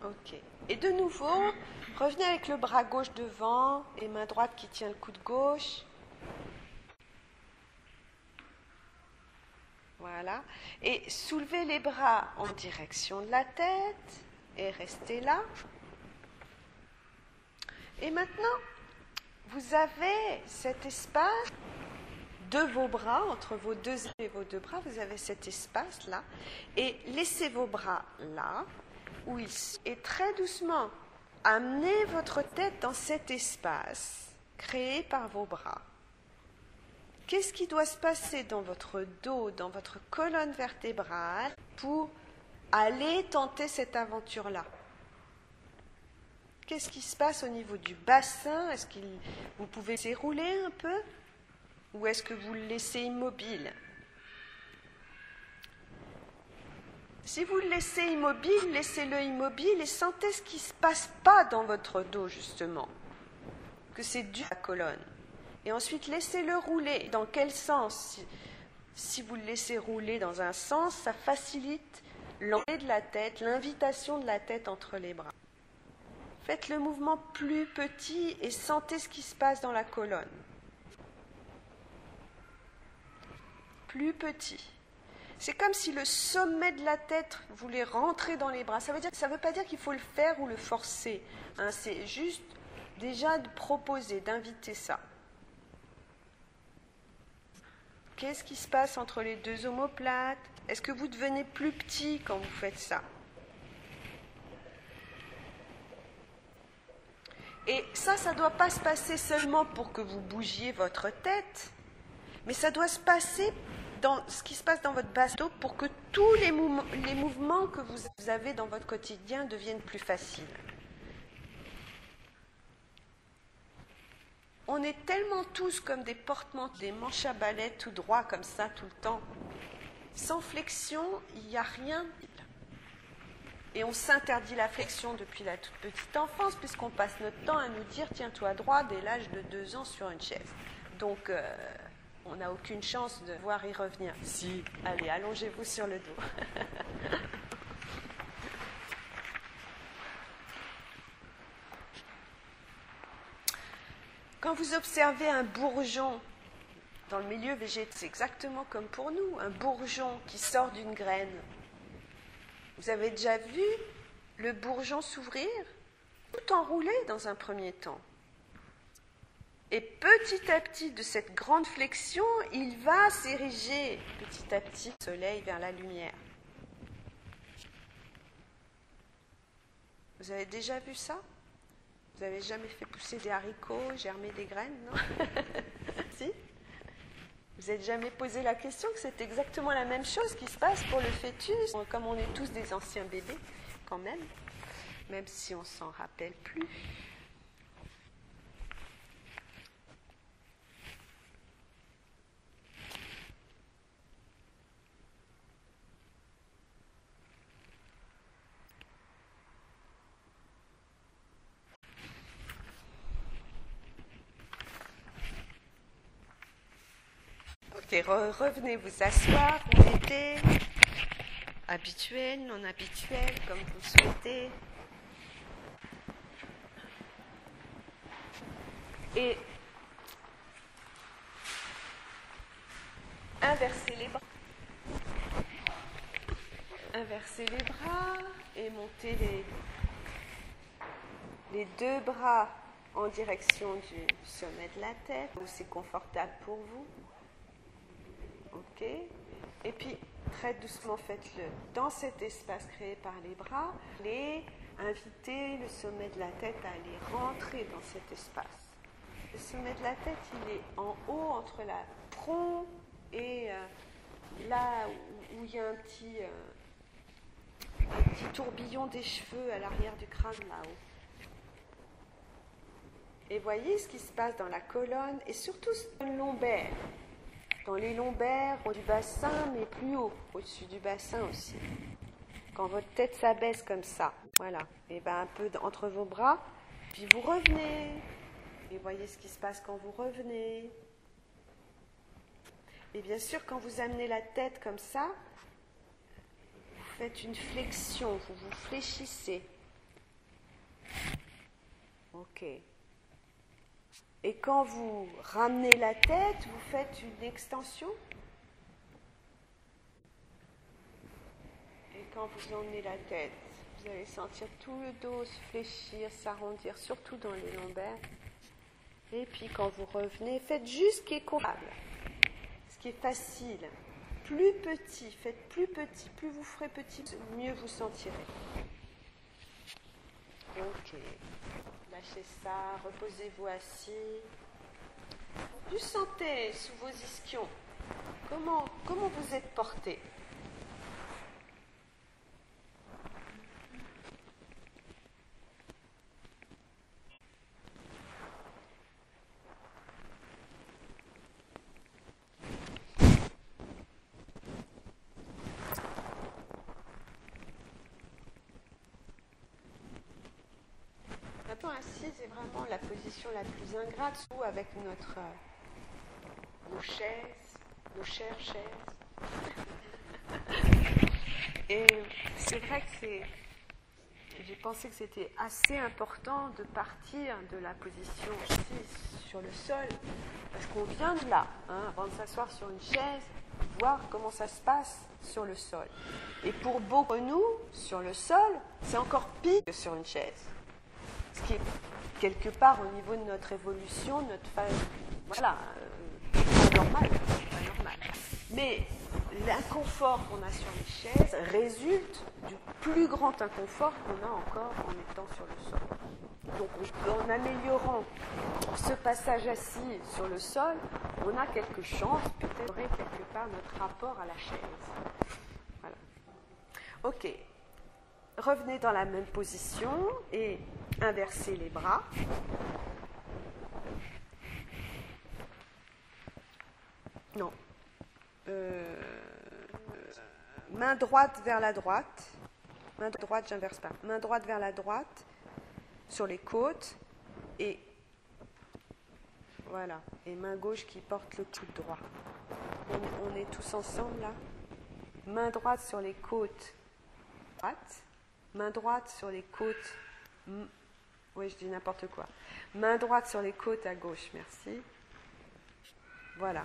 Ok. Et de nouveau, Revenez avec le bras gauche devant et main droite qui tient le coude gauche. Voilà. Et soulevez les bras en direction de la tête et restez là. Et maintenant, vous avez cet espace de vos bras, entre vos deux et vos deux bras, vous avez cet espace-là. Et laissez vos bras là, où ils sont. Et très doucement, Amenez votre tête dans cet espace créé par vos bras. Qu'est-ce qui doit se passer dans votre dos, dans votre colonne vertébrale pour aller tenter cette aventure-là? Qu'est-ce qui se passe au niveau du bassin? Est-ce que vous pouvez s'érouler un peu? Ou est-ce que vous le laissez immobile? Si vous le laissez immobile, laissez-le immobile et sentez ce qui ne se passe pas dans votre dos, justement, que c'est dû à la colonne. Et ensuite, laissez-le rouler. Dans quel sens? Si, vous le laissez rouler dans un sens, ça facilite l'entrée de la tête, l'invitation de la tête entre les bras. Faites le mouvement plus petit et sentez ce qui se passe dans la colonne. Plus petit. C'est comme si le sommet de la tête voulait rentrer dans les bras. Ça veut dire, ça veut pas dire qu'il faut le faire ou le forcer. Hein. c'est juste déjà de proposer, d'inviter ça. Qu'est-ce qui se passe entre les deux omoplates? Est-ce que vous devenez plus petit quand vous faites ça? Et ça, ça ne doit pas se passer seulement pour que vous bougiez votre tête, mais ça doit se passer dans ce qui se passe dans votre bateau pour que tous les, les mouvements que vous avez dans votre quotidien deviennent plus faciles. On est tellement tous comme des portements, des manches à balai tout droit comme ça tout le temps. sans flexion, il n'y a rien. Et on s'interdit la flexion depuis la toute petite enfance, puisqu'on passe notre temps à nous dire tiens-toi droit dès l'âge de deux ans sur une chaise. Donc, euh, on n'a aucune chance de voir y revenir. Si, allez, allongez-vous sur le dos. Quand vous observez un bourgeon dans le milieu végétal, c'est exactement comme pour nous, un bourgeon qui sort d'une graine. Vous avez déjà vu le bourgeon s'ouvrir, tout enroulé dans un premier temps. Et petit à petit, de cette grande flexion, il va s'ériger petit à petit le soleil vers la lumière. Vous avez déjà vu ça? Vous avez jamais fait pousser des haricots, germer des graines, non Si vous n'êtes jamais posé la question que c'est exactement la même chose qui se passe pour le fœtus, comme on est tous des anciens bébés quand même, même si on s'en rappelle plus. Revenez vous asseoir, vous mettez habituel, non habituel, comme vous le souhaitez. Et inversez les bras. Inversez les bras et montez les, les deux bras en direction du sommet de la tête, où c'est confortable pour vous. Et puis, très doucement, faites-le dans cet espace créé par les bras. Allez inviter le sommet de la tête à aller rentrer dans cet espace. Le sommet de la tête, il est en haut entre la tronc et euh, là où, il y a un petit, euh, un petit tourbillon des cheveux à l'arrière du crâne là-haut. Et voyez ce qui se passe dans la colonne et surtout dans le lombaire dans les lombaires, au du bassin, mais plus haut, au-dessus du bassin aussi. Quand votre tête s'abaisse comme ça, voilà, et bien un peu entre vos bras, puis vous revenez, et voyez ce qui se passe quand vous revenez. Et bien sûr, quand vous amenez la tête comme ça, vous faites une flexion, vous vous fléchissez. Ok. Et quand vous ramenez la tête, vous faites une extension. Et quand vous emmenez la tête, vous allez sentir tout le dos se fléchir, s'arrondir, surtout dans les lombaires. Et puis quand vous revenez, faites juste ce qui est coupable, ce qui est facile. Plus petit, faites plus petit, plus vous ferez petit, mieux vous sentirez. Ok. Lâchez ça, reposez-vous assis. Vous sentez sous vos ischions comment, comment vous êtes porté? assis, c'est vraiment la position la plus ingrate, ou avec notre, euh, nos chaises, nos chères chaises. Et c'est vrai que c'est. J'ai pensé que c'était assez important de partir de la position ici sur le sol, parce qu'on vient de là, hein, avant de s'asseoir sur une chaise, voir comment ça se passe sur le sol. Et pour beaucoup de nous, sur le sol, c'est encore pire que sur une chaise ce qui est quelque part au niveau de notre évolution, notre phase, voilà, euh, normal, normal. Mais l'inconfort qu'on a sur les chaises résulte du plus grand inconfort qu'on a encore en étant sur le sol. Donc en améliorant ce passage assis sur le sol, on a quelque chance peut-être quelque part notre rapport à la chaise. Voilà. Ok. Revenez dans la même position et inverser les bras. Non. Euh, main droite vers la droite. Main droite, j'inverse pas. Main droite vers la droite, sur les côtes. Et voilà. Et main gauche qui porte le coude droit. On, est tous ensemble là. Main droite sur les côtes. Droite. Main droite sur les côtes. Oui, je dis n'importe quoi. Main droite sur les côtes à gauche, merci. Voilà.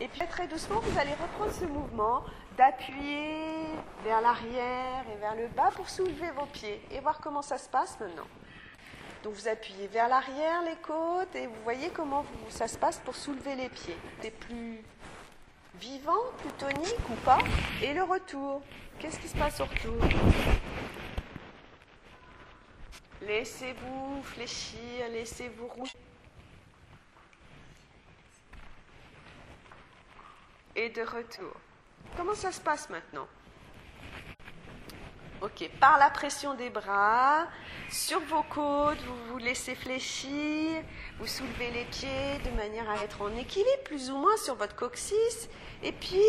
Et puis très doucement, vous allez reprendre ce mouvement d'appuyer vers l'arrière et vers le bas pour soulever vos pieds et voir comment ça se passe maintenant. Donc vous appuyez vers l'arrière les côtes et vous voyez comment ça se passe pour soulever les pieds. C'est plus vivant, plus tonique ou pas? Et le retour. Qu'est-ce qui se passe au retour? Laissez-vous fléchir, laissez-vous rouler. Et de retour. Comment ça se passe maintenant? Ok, par la pression des bras, sur vos côtes, vous vous laissez fléchir, vous soulevez les pieds de manière à être en équilibre plus ou moins sur votre coccyx, et puis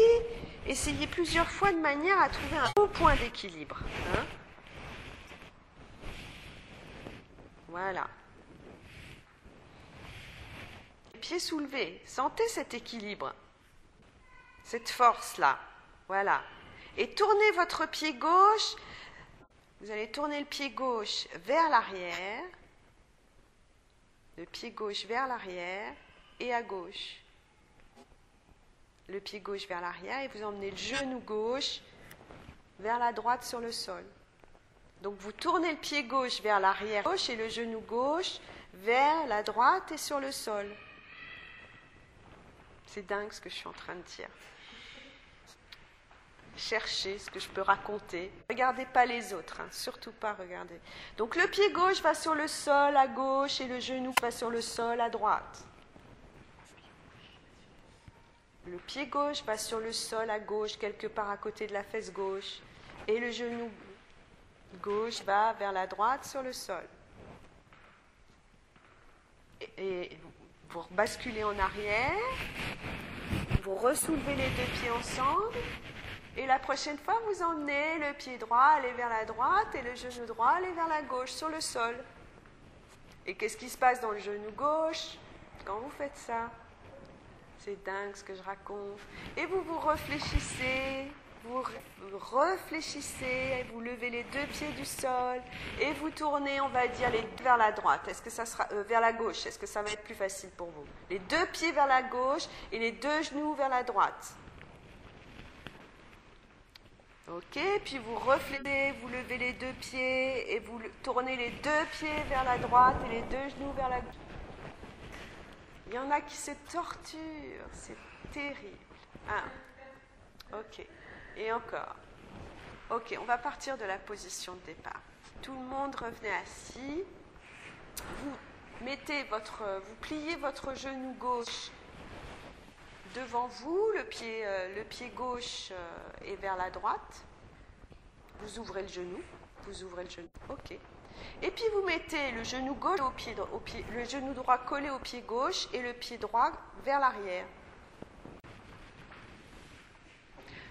essayez plusieurs fois de manière à trouver un haut point d'équilibre. Hein. Voilà. Les pieds soulevés, sentez cet équilibre, cette force-là. Voilà. Et tournez votre pied gauche vous allez tourner le pied gauche vers l'arrière, le pied gauche vers l'arrière et à gauche. Le pied gauche vers l'arrière et vous emmenez le genou gauche vers la droite sur le sol. Donc vous tournez le pied gauche vers l'arrière gauche et le genou gauche vers la droite et sur le sol. C'est dingue ce que je suis en train de dire chercher ce que je peux raconter. Regardez pas les autres, hein, surtout pas regarder. Donc le pied gauche va sur le sol à gauche et le genou va sur le sol à droite. Le pied gauche va sur le sol à gauche, quelque part à côté de la fesse gauche, et le genou gauche va vers la droite sur le sol. Et, vous basculez en arrière, vous ressoulevez les deux pieds ensemble, et la prochaine fois, vous emmenez le pied droit aller vers la droite et le genou droit aller vers la gauche sur le sol. Et qu'est-ce qui se passe dans le genou gauche quand vous faites ça? C'est dingue ce que je raconte. Et vous vous réfléchissez, vous réfléchissez, vous levez les deux pieds du sol et vous tournez, on va dire, les vers la droite. Est-ce que ça sera euh, vers la gauche? Est-ce que ça va être plus facile pour vous? Les deux pieds vers la gauche et les deux genoux vers la droite. Ok, puis vous reflétez, vous levez les deux pieds et vous tournez les deux pieds vers la droite et les deux genoux vers la gauche. Il y en a qui se torturent, c'est terrible. Un. Ok, et encore. Ok, on va partir de la position de départ. Tout le monde revenez assis. Vous mettez votre, vous pliez votre genou gauche devant vous, le pied, euh, le pied gauche euh, est vers la droite. Vous ouvrez le genou, vous ouvrez le genou. Ok. Et puis vous mettez le genou gauche au pied, au pied, le genou droit collé au pied gauche et le pied droit vers l'arrière.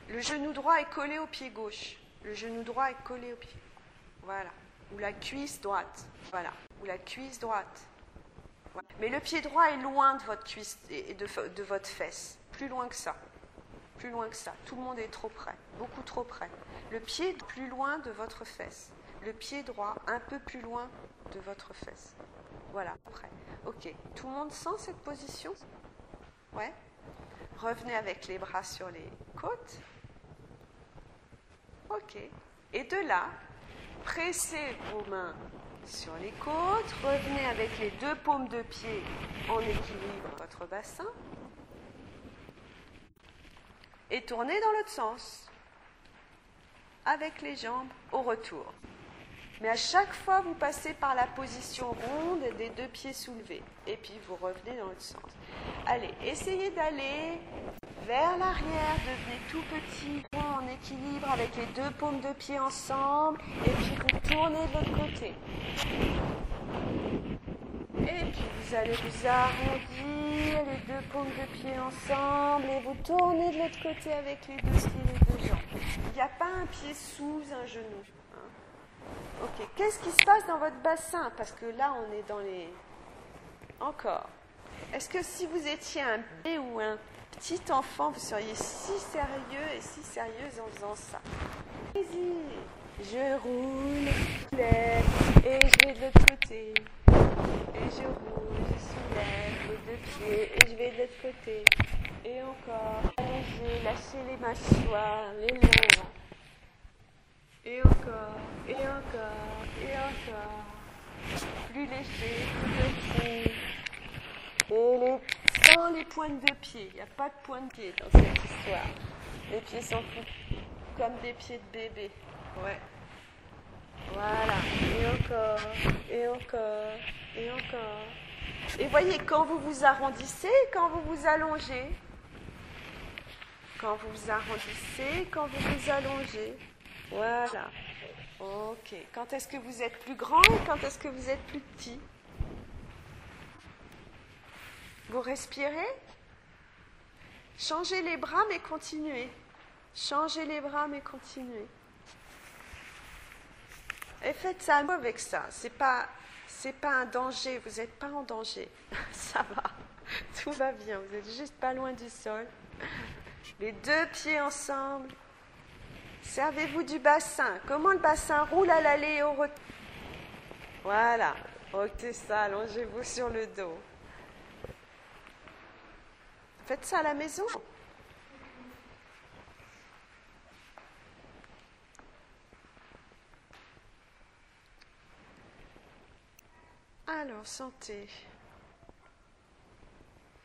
Le genou droit est collé au pied gauche. Le genou droit est collé au pied. Voilà. Ou la cuisse droite. Voilà. Ou la cuisse droite. Mais le pied droit est loin de votre cuisse et de, votre fesse. Plus loin que ça. Plus loin que ça. Tout le monde est trop près. Beaucoup trop près. Le pied plus loin de votre fesse. Le pied droit un peu plus loin de votre fesse. Voilà, prêt. Ok. Tout le monde sent cette position? Ouais Revenez avec les bras sur les côtes. Ok. Et de là, pressez vos mains sur les côtes, revenez avec les deux paumes de pied en équilibre votre bassin et tournez dans l'autre sens avec les jambes au retour. Mais à chaque fois, vous passez par la position ronde des deux pieds soulevés. Et puis, vous revenez dans l'autre sens. Allez, essayez d'aller vers l'arrière, devenez tout petit, en équilibre avec les deux paumes de pied ensemble. Et puis, vous tournez de l'autre côté. Et puis vous allez vous arrondir les deux paumes de pied ensemble et vous tournez de l'autre côté avec les deux pieds, les deux jambes. Il n'y a pas un pied sous un genou. Ok, qu'est-ce qui se passe dans votre bassin? Parce que là, on est dans les... Encore. Est-ce que si vous étiez un bébé ou un petit enfant, vous seriez si sérieux et si sérieuse en faisant ça? Je roule, je et je vais de l'autre côté. Et je roule, je soulève les deux pieds et je vais de l'autre côté. Et encore, allongez, lâchez les mâchoires, les lèvres. Et encore, et encore, et encore. Plus léger, plus profond. Et les, sans les pointes de pied. Il n'y a pas de pointes de pied dans cette histoire. Les pieds sont comme des pieds de bébé. Ouais. Voilà. Et encore, et encore, et encore. Et voyez, quand vous vous arrondissez, quand vous vous allongez, quand vous vous arrondissez, quand vous vous allongez. Voilà. Ok. Quand est-ce que vous êtes plus grand et quand est-ce que vous êtes plus petit? Vous respirez? Changez les bras mais continuez. Changez les bras mais continuez. Et faites ça avec ça. C'est pas, c'est pas un danger. Vous n'êtes pas en danger. ça va. Tout va bien. Vous êtes juste pas loin du sol. Les deux pieds ensemble. Servez-vous du bassin. Comment le bassin roule à l'aller et au retour Voilà. Ok, ça. Allongez-vous sur le dos. Faites ça à la maison. Alors, santé.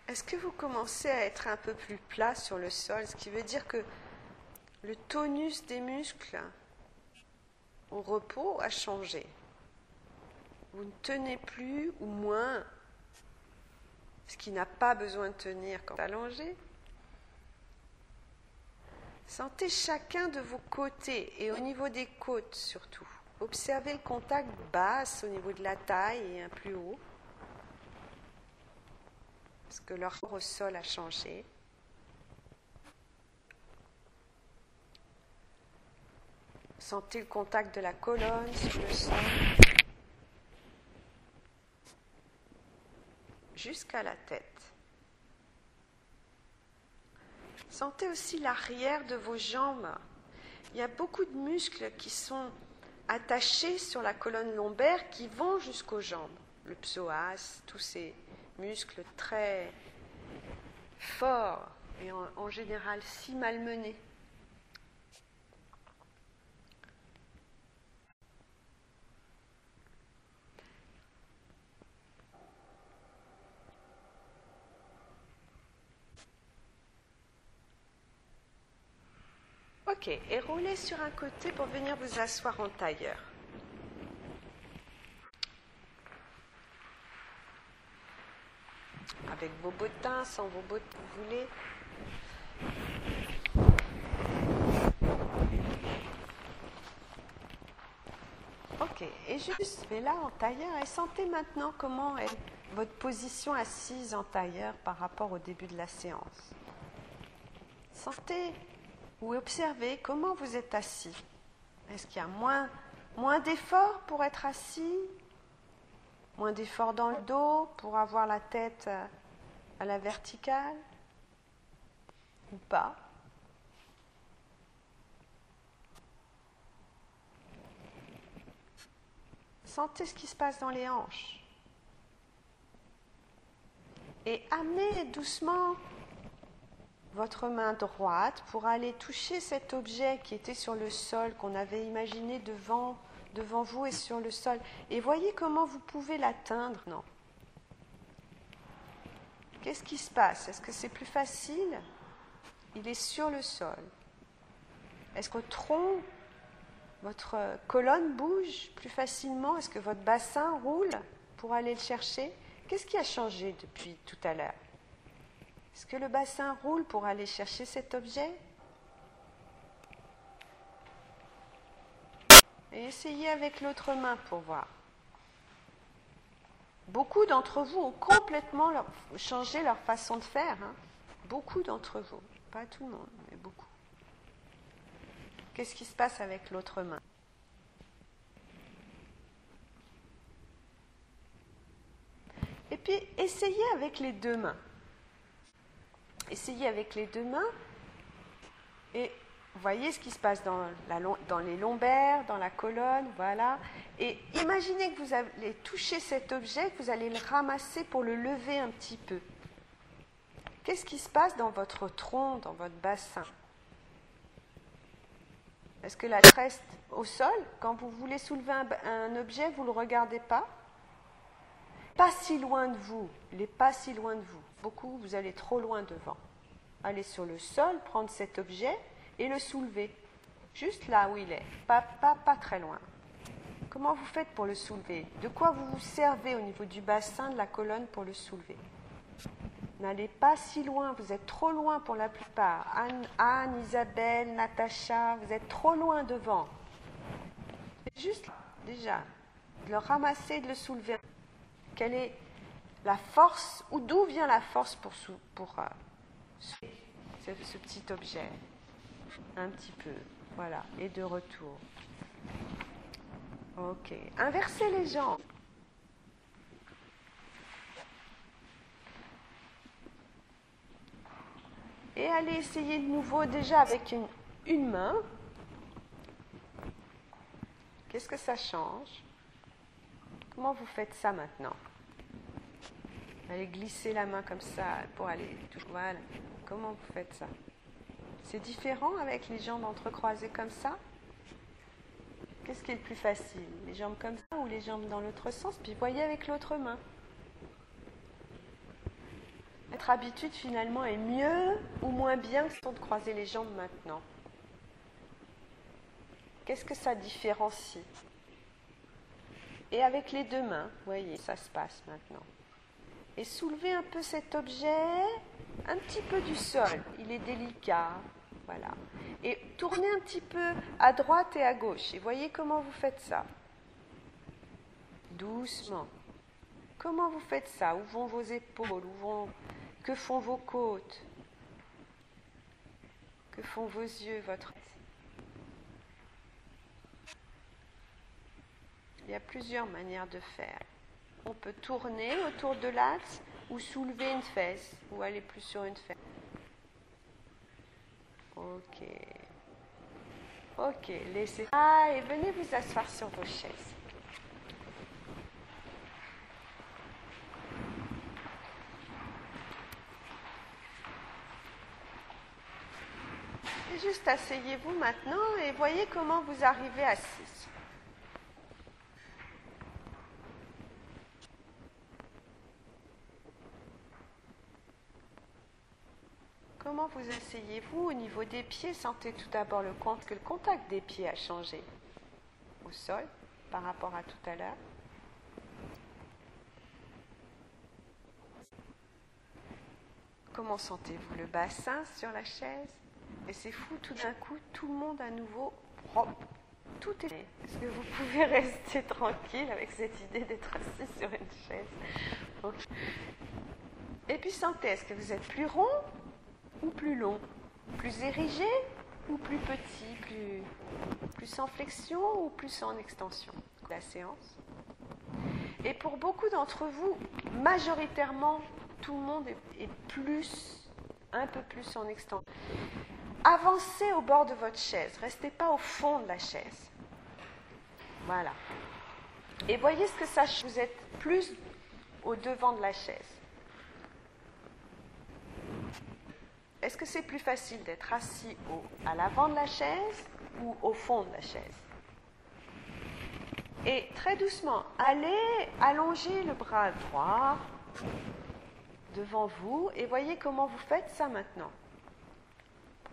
Est-ce que vous commencez à être un peu plus plat sur le sol, ce qui veut dire que le tonus des muscles au repos a changé Vous ne tenez plus ou moins ce qui n'a pas besoin de tenir quand allongé Sentez chacun de vos côtés et au niveau des côtes surtout. Observez le contact basse au niveau de la taille et un plus haut. Parce que leur rapport au sol a changé. Sentez le contact de la colonne sur le sol. Jusqu'à la tête. Sentez aussi l'arrière de vos jambes. Il y a beaucoup de muscles qui sont attachés sur la colonne lombaire qui vont jusqu'aux jambes. Le psoas, tous ces muscles très forts et en, en général si malmenés. Et roulez sur un côté pour venir vous asseoir en tailleur. Avec vos bottins, sans vos bottins, vous voulez? Ok, et juste, mais là en tailleur, et sentez maintenant comment est votre position assise en tailleur par rapport au début de la séance. Sentez ou observez comment vous êtes assis. Est-ce qu'il y a moins, moins d'effort pour être assis? Moins d'effort dans le dos pour avoir la tête à la verticale? Ou pas? Sentez ce qui se passe dans les hanches. Et amenez doucement votre main droite pour aller toucher cet objet qui était sur le sol, qu'on avait imaginé devant, vous et sur le sol. Et voyez comment vous pouvez l'atteindre, non. Qu'est-ce qui se passe? Est-ce que c'est plus facile? Il est sur le sol. Est-ce que tronc, votre colonne bouge plus facilement? Est-ce que votre bassin roule pour aller le chercher? Qu'est-ce qui a changé depuis tout à l'heure? Est-ce que le bassin roule pour aller chercher cet objet Et essayez avec l'autre main pour voir. Beaucoup d'entre vous ont complètement changé leur façon de faire. Hein. Beaucoup d'entre vous. Pas tout le monde, mais beaucoup. Qu'est-ce qui se passe avec l'autre main? Et puis, essayez avec les deux mains. Essayez avec les deux mains et voyez ce qui se passe dans, les lombaires, dans la colonne, voilà. Et imaginez que vous allez toucher cet objet, que vous allez le ramasser pour le lever un petit peu. Qu'est-ce qui se passe dans votre tronc, dans votre bassin? Est-ce que la reste au sol Quand vous voulez soulever un, un objet, vous ne le regardez pas? Pas si loin de vous. Il n'est pas si loin de vous. Beaucoup, vous allez trop loin devant. Allez sur le sol, prendre cet objet et le soulever. Juste là où il est, pas, pas, pas très loin. Comment vous faites pour le soulever? De quoi vous vous servez au niveau du bassin de la colonne pour le soulever? N'allez pas si loin, vous êtes trop loin pour la plupart. Anne, Isabelle, Natacha, vous êtes trop loin devant. Juste déjà, de le ramasser, de le soulever. Quelle est la force, ou d'où vient la force pour, euh, ce, petit objet? Un petit peu, voilà, et de retour. Ok, inversez les jambes. Et allez essayer de nouveau déjà avec une main. Qu'est-ce que ça change? Comment vous faites ça maintenant? Allez glisser la main comme ça pour aller tout voilà. Comment vous faites ça? C'est différent avec les jambes entrecroisées comme ça? Qu'est-ce qui est le plus facile? Les jambes comme ça ou les jambes dans l'autre sens? Puis voyez avec l'autre main. Notre habitude finalement est mieux ou moins bien que de croiser les jambes maintenant? Qu'est-ce que ça différencie? Et avec les deux mains, voyez, ça se passe maintenant. Et soulevez un peu cet objet un petit peu du sol. Il est délicat, voilà. Et tournez un petit peu à droite et à gauche. Et voyez comment vous faites ça. Doucement. Comment vous faites ça? Où vont vos épaules? Que font vos côtes? Que font vos yeux, votre... Il y a plusieurs manières de faire. On peut tourner autour de l'axe ou soulever une fesse ou aller plus sur une fesse. Ok. Ok, laissez. Ah, et venez vous asseoir sur vos chaises. juste asseyez-vous maintenant et voyez comment vous arrivez assis. Comment vous asseyez-vous au niveau des pieds Sentez tout d'abord le compte que le contact des pieds a changé au sol par rapport à tout à l'heure. Comment sentez-vous le bassin sur la chaise? Et c'est fou, tout d'un coup, tout le monde à nouveau, tout est. Est-ce que vous pouvez rester tranquille avec cette idée d'être assis sur une chaise? Et puis sentez, est-ce que vous êtes plus rond? Ou plus long Plus érigé ou plus petit plus, plus en flexion ou plus en extension La séance. Et pour beaucoup d'entre vous, majoritairement, tout le monde est, plus, un peu plus en extension avancez au bord de votre chaise. Restez pas au fond de la chaise. Voilà. Et voyez ce que ça Vous êtes plus au devant de la chaise. Est-ce que c'est plus facile d'être assis à l'avant de la chaise ou au fond de la chaise? Et très doucement, allez allonger le bras droit devant vous et voyez comment vous faites ça maintenant.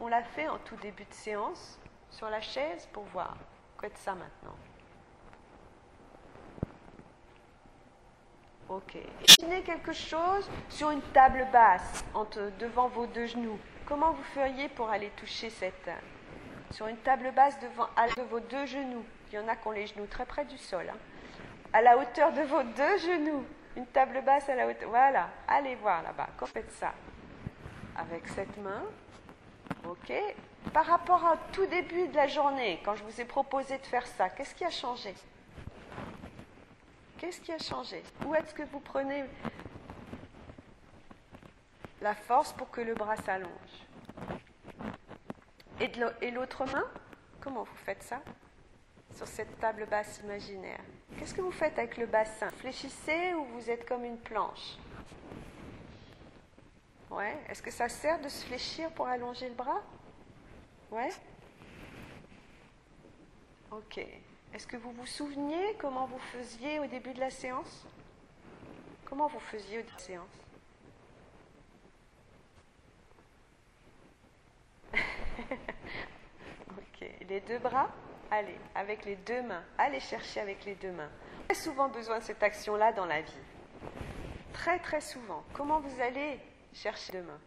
On l'a fait en tout début de séance sur la chaise pour voir. Faites ça maintenant. Ok. Imaginez quelque chose sur une table basse, devant vos deux genoux. Comment vous feriez pour aller toucher cette. Sur une table basse devant de vos deux genoux? Il y en a qui ont les genoux très près du sol. Hein. À la hauteur de vos deux genoux. Une table basse à la hauteur. Voilà, allez voir là-bas. Quand faites ça? Avec cette main. Ok. Par rapport au tout début de la journée, quand je vous ai proposé de faire ça, qu'est-ce qui a changé? Qu'est-ce qui a changé? Où est-ce que vous prenez la force pour que le bras s'allonge? Et l'autre main? Comment vous faites ça? Sur cette table basse imaginaire. Qu'est-ce que vous faites avec le bassin? Fléchissez ou vous êtes comme une planche? Ouais. Est-ce que ça sert de se fléchir pour allonger le bras? Ouais. Ok. Est-ce que vous vous souveniez comment vous faisiez au début de la séance? Comment vous faisiez au début de la séance? Les deux bras? Allez, avec les deux mains. Allez chercher avec les deux mains. Très souvent besoin de cette action-là dans la vie. Très très souvent. Comment vous allez chercher deux mains?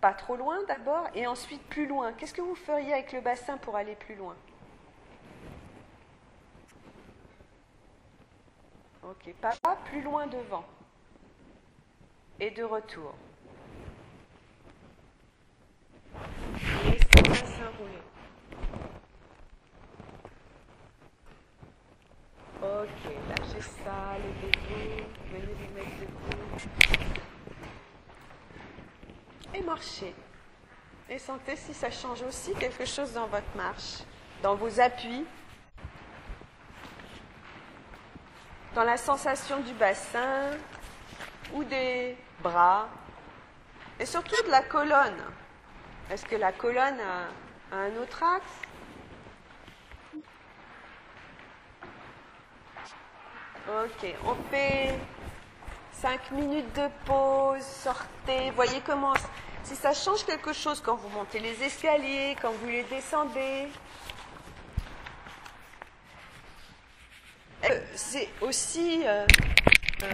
Pas trop loin d'abord et ensuite plus loin. Qu'est-ce que vous feriez avec le bassin pour aller plus loin? Ok, pas, plus loin devant. Et de retour. Laissez bassin rouler. Ok, lâchez ça, levez-vous, venez vous mettre debout. Et marchez. Et sentez si ça change aussi quelque chose dans votre marche, dans vos appuis, dans la sensation du bassin ou des bras et surtout de la colonne. Est-ce que la colonne a, un autre axe? Ok, on fait 5 minutes de pause, sortez, voyez comment, si ça change quelque chose quand vous montez les escaliers, quand vous les descendez. C'est aussi euh, euh,